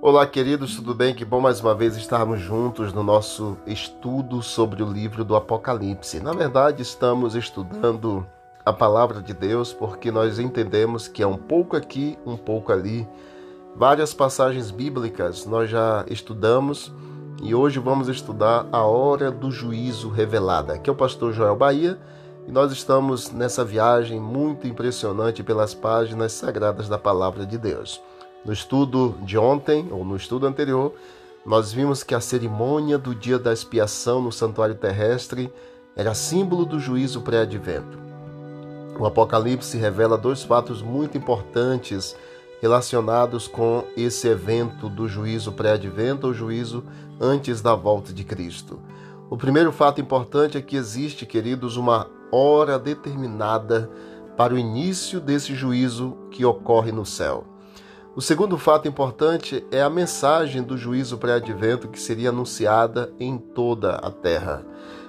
Olá, queridos, tudo bem? Que bom mais uma vez estarmos juntos no nosso estudo sobre o livro do Apocalipse. Na verdade, estamos estudando a palavra de Deus porque nós entendemos que é um pouco aqui, um pouco ali. Várias passagens bíblicas nós já estudamos e hoje vamos estudar a hora do juízo revelada. Aqui é o pastor Joel Bahia e nós estamos nessa viagem muito impressionante pelas páginas sagradas da palavra de Deus. No estudo de ontem, ou no estudo anterior, nós vimos que a cerimônia do dia da expiação no santuário terrestre era símbolo do juízo pré-advento. O Apocalipse revela dois fatos muito importantes relacionados com esse evento do juízo pré-advento ou juízo antes da volta de Cristo. O primeiro fato importante é que existe, queridos, uma hora determinada para o início desse juízo que ocorre no céu. O segundo fato importante é a mensagem do juízo pré-advento que seria anunciada em toda a terra.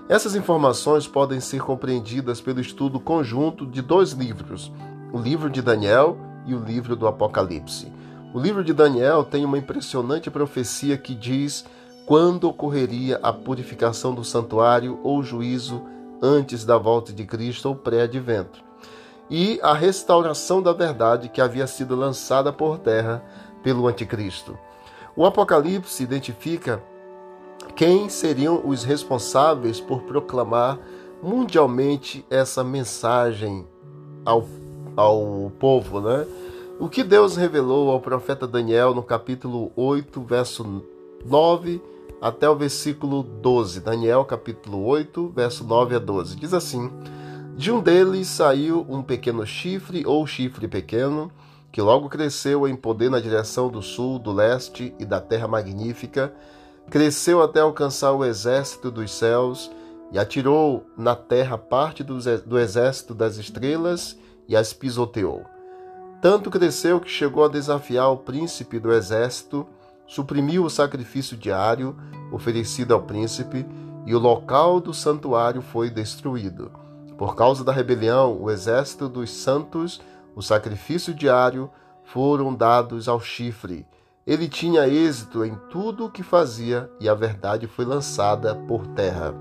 Essas informações podem ser compreendidas pelo estudo conjunto de dois livros, o livro de Daniel e o livro do Apocalipse. O livro de Daniel tem uma impressionante profecia que diz quando ocorreria a purificação do santuário ou juízo antes da volta de Cristo ou pré-advento e a restauração da verdade que havia sido lançada por terra pelo Anticristo. O Apocalipse identifica quem seriam os responsáveis por proclamar mundialmente essa mensagem ao, ao povo, né? O que Deus revelou ao profeta Daniel no capítulo 8, verso 9 até o versículo 12. Daniel, capítulo 8, verso 9 a 12. Diz assim: de um deles saiu um pequeno chifre ou chifre pequeno, que logo cresceu em poder na direção do sul, do leste e da terra magnífica, cresceu até alcançar o exército dos céus e atirou na terra parte do exército das estrelas e as pisoteou. Tanto cresceu que chegou a desafiar o príncipe do exército, suprimiu o sacrifício diário oferecido ao príncipe e o local do santuário foi destruído. Por causa da rebelião, o exército dos santos, o sacrifício diário, foram dados ao chifre. Ele tinha êxito em tudo o que fazia e a verdade foi lançada por terra.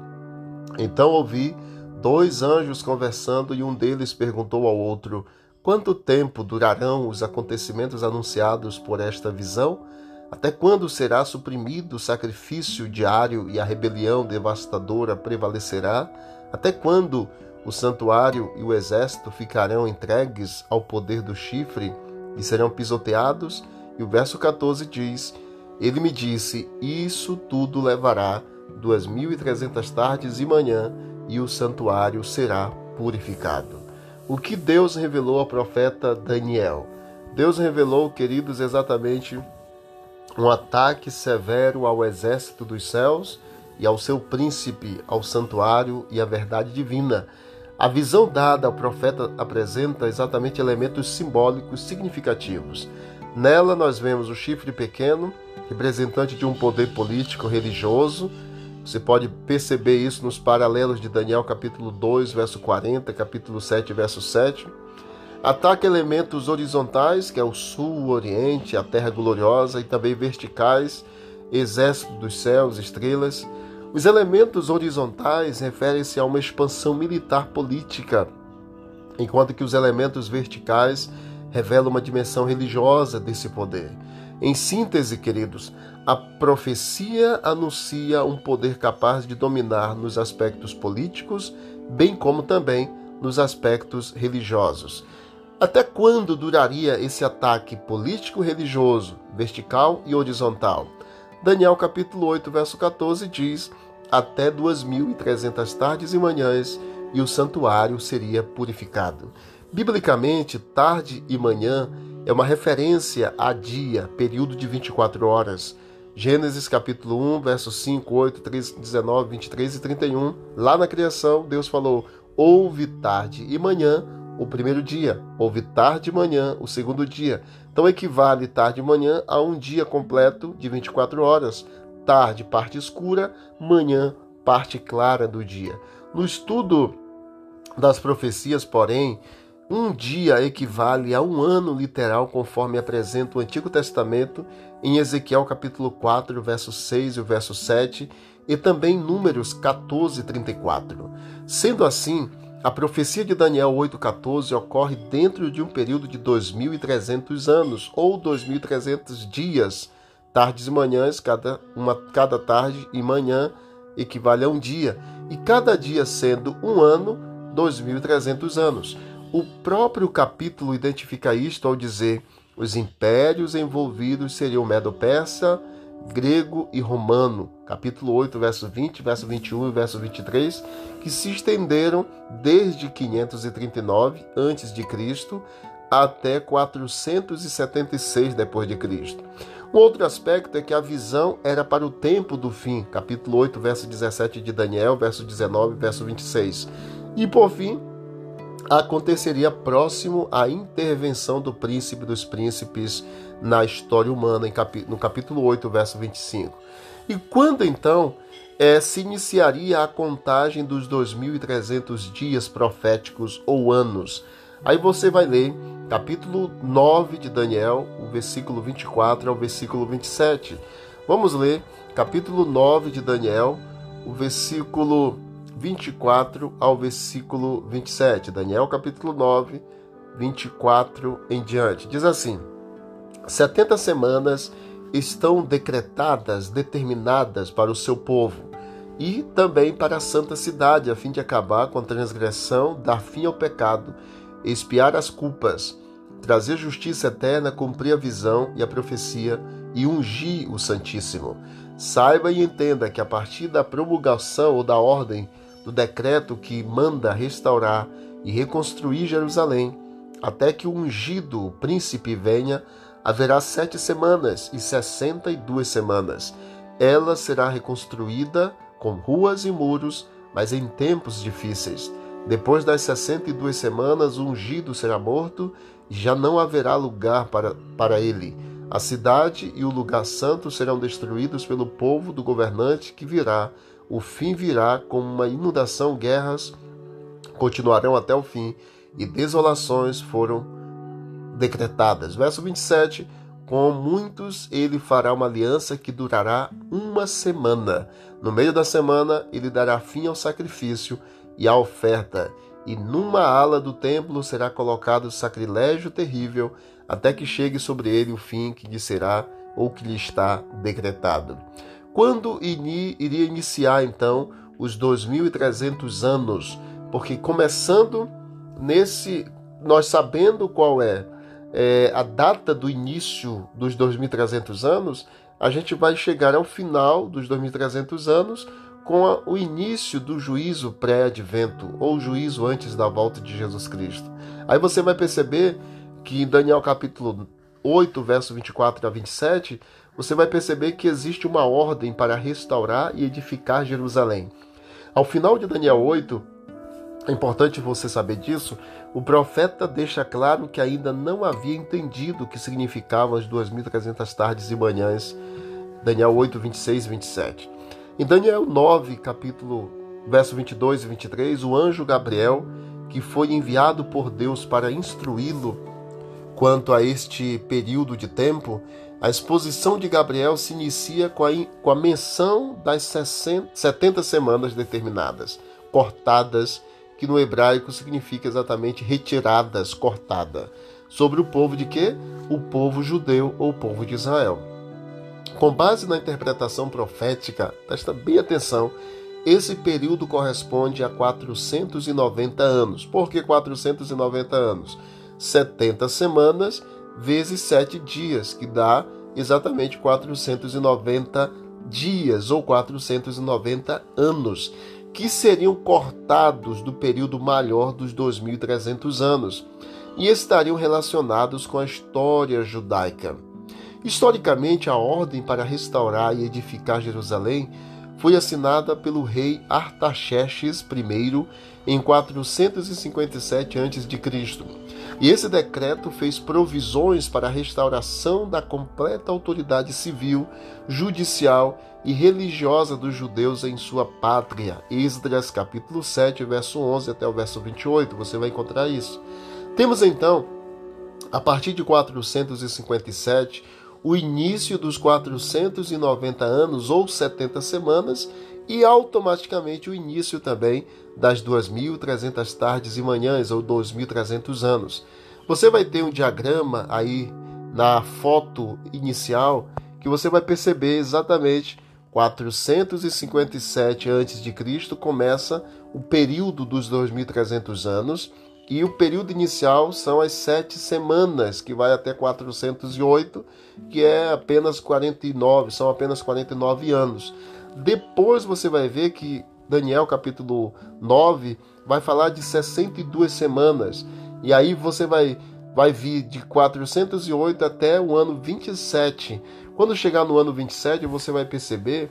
Então ouvi dois anjos conversando e um deles perguntou ao outro: Quanto tempo durarão os acontecimentos anunciados por esta visão? Até quando será suprimido o sacrifício diário e a rebelião devastadora prevalecerá? Até quando o santuário e o exército ficarão entregues ao poder do chifre e serão pisoteados. E o verso 14 diz: Ele me disse: Isso tudo levará duas mil e trezentas tardes e manhã, e o santuário será purificado. O que Deus revelou ao profeta Daniel? Deus revelou, queridos, exatamente um ataque severo ao exército dos céus e ao seu príncipe, ao santuário e à verdade divina. A visão dada ao profeta apresenta exatamente elementos simbólicos significativos. Nela nós vemos o chifre pequeno, representante de um poder político religioso. Você pode perceber isso nos paralelos de Daniel capítulo 2, verso 40, capítulo 7, verso 7. Ataca elementos horizontais, que é o sul, o oriente, a terra gloriosa, e também verticais, exército dos céus, estrelas. Os elementos horizontais referem-se a uma expansão militar política, enquanto que os elementos verticais revelam uma dimensão religiosa desse poder. Em síntese, queridos, a profecia anuncia um poder capaz de dominar nos aspectos políticos, bem como também nos aspectos religiosos. Até quando duraria esse ataque político-religioso, vertical e horizontal? Daniel capítulo 8, verso 14 diz: Até duas mil e trezentas tardes e manhãs, e o santuário seria purificado. Biblicamente, tarde e manhã é uma referência a dia, período de 24 horas. Gênesis capítulo 1, versos 5, 8, 13, 19, 23 e 31. Lá na criação, Deus falou: Houve tarde e manhã o primeiro dia, houve tarde e manhã o segundo dia. Então equivale tarde e manhã a um dia completo de 24 horas. Tarde, parte escura, manhã, parte clara do dia. No estudo das profecias, porém, um dia equivale a um ano literal, conforme apresenta o Antigo Testamento em Ezequiel capítulo 4, verso 6 e verso 7, e também Números 14, 34. Sendo assim, a profecia de Daniel 8,14 ocorre dentro de um período de 2.300 anos, ou 2.300 dias, tardes e manhãs, cada, uma, cada tarde e manhã equivale a um dia, e cada dia sendo um ano, 2.300 anos. O próprio capítulo identifica isto ao dizer: os impérios envolvidos seriam Medo-Persa, grego e romano, capítulo 8, verso 20, verso 21 e verso 23, que se estenderam desde 539 a.C. até 476 depois de Cristo. Um outro aspecto é que a visão era para o tempo do fim, capítulo 8, verso 17 de Daniel, verso 19, verso 26. E por fim, aconteceria próximo à intervenção do príncipe dos príncipes na história humana, no capítulo 8, verso 25. E quando então é, se iniciaria a contagem dos 2.300 dias proféticos ou anos? Aí você vai ler capítulo 9 de Daniel, o versículo 24 ao versículo 27. Vamos ler capítulo 9 de Daniel, o versículo 24 ao versículo 27. Daniel, capítulo 9, 24 em diante. Diz assim: 70 semanas estão decretadas, determinadas para o seu povo e também para a santa cidade, a fim de acabar com a transgressão, dar fim ao pecado, expiar as culpas, trazer justiça eterna, cumprir a visão e a profecia e ungir o Santíssimo. Saiba e entenda que a partir da promulgação ou da ordem do decreto que manda restaurar e reconstruir Jerusalém, até que o ungido príncipe venha, haverá sete semanas e sessenta e duas semanas. Ela será reconstruída com ruas e muros, mas em tempos difíceis. Depois das sessenta e duas semanas, o ungido será morto e já não haverá lugar para, para ele. A cidade e o lugar santo serão destruídos pelo povo do governante que virá o fim virá como uma inundação, guerras continuarão até o fim e desolações foram decretadas. Verso 27. Com muitos ele fará uma aliança que durará uma semana. No meio da semana ele dará fim ao sacrifício e à oferta, e numa ala do templo será colocado sacrilégio terrível, até que chegue sobre ele o fim que lhe será ou que lhe está decretado. Quando iria iniciar então os 2.300 anos? Porque começando nesse, nós sabendo qual é, é a data do início dos 2.300 anos, a gente vai chegar ao final dos 2.300 anos com a, o início do juízo pré-advento, ou juízo antes da volta de Jesus Cristo. Aí você vai perceber que em Daniel capítulo 8, verso 24 a 27, você vai perceber que existe uma ordem para restaurar e edificar Jerusalém. Ao final de Daniel 8, é importante você saber disso, o profeta deixa claro que ainda não havia entendido o que significavam as 2.300 tardes e manhãs. Daniel 8, 26 e 27. Em Daniel 9, capítulo, verso 22 e 23, o anjo Gabriel, que foi enviado por Deus para instruí-lo quanto a este período de tempo, a exposição de Gabriel se inicia com a, com a menção das 60, 70 semanas determinadas, cortadas, que no hebraico significa exatamente retiradas, cortada, sobre o povo de quê? O povo judeu ou o povo de Israel. Com base na interpretação profética, presta bem atenção, esse período corresponde a 490 anos. Por que 490 anos? 70 semanas vezes 7 dias, que dá exatamente 490 dias ou 490 anos, que seriam cortados do período maior dos 2300 anos e estariam relacionados com a história judaica. Historicamente, a ordem para restaurar e edificar Jerusalém foi assinada pelo rei Artaxerxes I em 457 a.C. E esse decreto fez provisões para a restauração da completa autoridade civil, judicial e religiosa dos judeus em sua pátria. Esdras capítulo 7, verso 11 até o verso 28, você vai encontrar isso. Temos então, a partir de 457, o início dos 490 anos ou 70 semanas e automaticamente o início também das 2.300 tardes e manhãs ou 2.300 anos. Você vai ter um diagrama aí na foto inicial que você vai perceber exatamente 457 a.C. começa o período dos 2.300 anos e o período inicial são as sete semanas, que vai até 408, que é apenas 49, são apenas 49 anos. Depois você vai ver que Daniel capítulo 9 vai falar de 62 semanas. E aí você vai vai vir de 408 até o ano 27. Quando chegar no ano 27, você vai perceber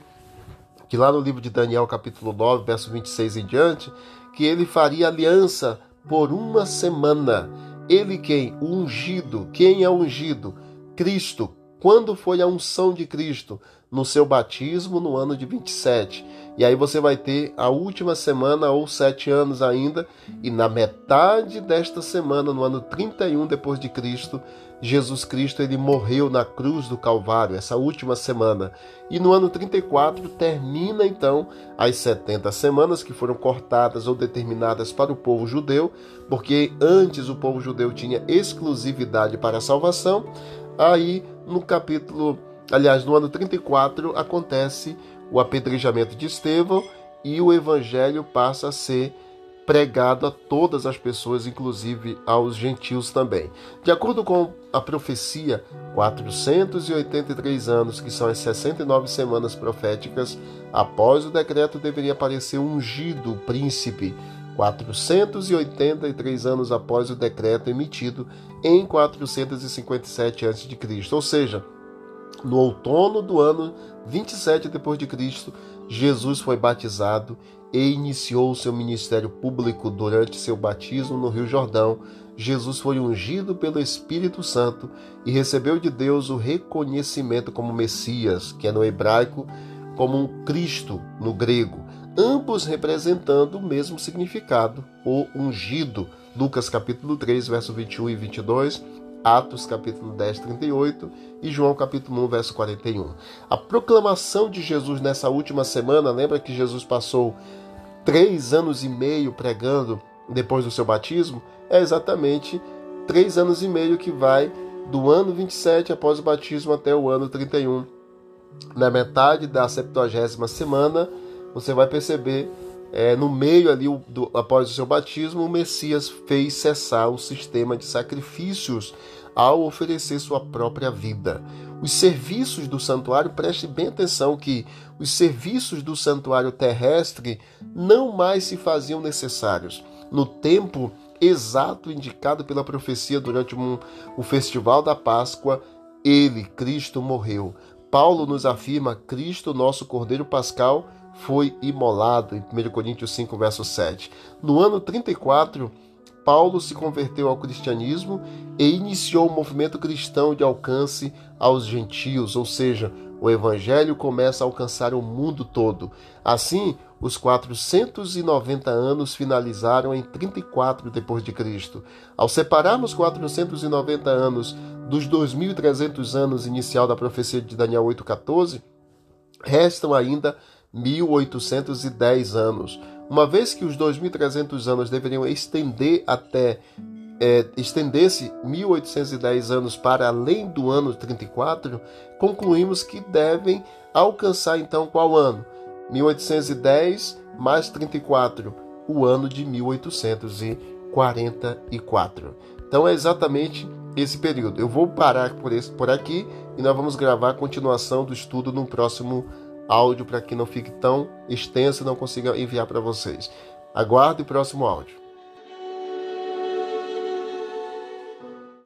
que lá no livro de Daniel, capítulo 9, verso 26 em diante, que ele faria aliança por uma semana. Ele quem? O ungido. Quem é ungido? Cristo. Quando foi a unção de Cristo? No seu batismo no ano de 27. E aí você vai ter a última semana ou sete anos ainda, e na metade desta semana, no ano 31 depois de Cristo, Jesus Cristo ele morreu na cruz do Calvário, essa última semana. E no ano 34 termina então as 70 semanas que foram cortadas ou determinadas para o povo judeu, porque antes o povo judeu tinha exclusividade para a salvação. Aí no capítulo, aliás, no ano 34 acontece o apedrejamento de Estevão e o evangelho passa a ser pregado a todas as pessoas, inclusive aos gentios também. De acordo com a profecia, 483 anos, que são as 69 semanas proféticas, após o decreto deveria aparecer ungido príncipe. 483 anos após o decreto emitido em 457 a.C., ou seja, no outono do ano 27 depois de Cristo, Jesus foi batizado e iniciou seu ministério público durante seu batismo no Rio Jordão. Jesus foi ungido pelo Espírito Santo e recebeu de Deus o reconhecimento como Messias, que é no hebraico como Cristo no grego, ambos representando o mesmo significado, o ungido. Lucas capítulo 3, verso 21 e 22 Atos capítulo 10, 38 e João capítulo 1, verso 41. A proclamação de Jesus nessa última semana, lembra que Jesus passou três anos e meio pregando depois do seu batismo? É exatamente três anos e meio que vai do ano 27 após o batismo até o ano 31. Na metade da 70 semana, você vai perceber é, no meio ali do, após o seu batismo, o Messias fez cessar o sistema de sacrifícios ao oferecer sua própria vida. Os serviços do santuário, preste bem atenção que os serviços do santuário terrestre não mais se faziam necessários. No tempo exato indicado pela profecia durante um, o festival da Páscoa, ele, Cristo, morreu. Paulo nos afirma: Cristo, nosso Cordeiro Pascal, foi imolado, em 1 Coríntios 5, verso 7. No ano 34, Paulo se converteu ao cristianismo e iniciou o movimento cristão de alcance aos gentios, ou seja, o evangelho começa a alcançar o mundo todo. Assim, os 490 anos finalizaram em 34 depois de Cristo. Ao separarmos 490 anos dos 2300 anos inicial da profecia de Daniel 8:14, restam ainda 1810 anos. Uma vez que os 2300 anos deveriam estender até é, estender-se 1810 anos para além do ano 34, concluímos que devem alcançar então qual ano? 1810 mais 34, o ano de 1844. Então é exatamente esse período. Eu vou parar por, esse, por aqui e nós vamos gravar a continuação do estudo no próximo áudio para que não fique tão extenso e não consiga enviar para vocês. Aguarde o próximo áudio.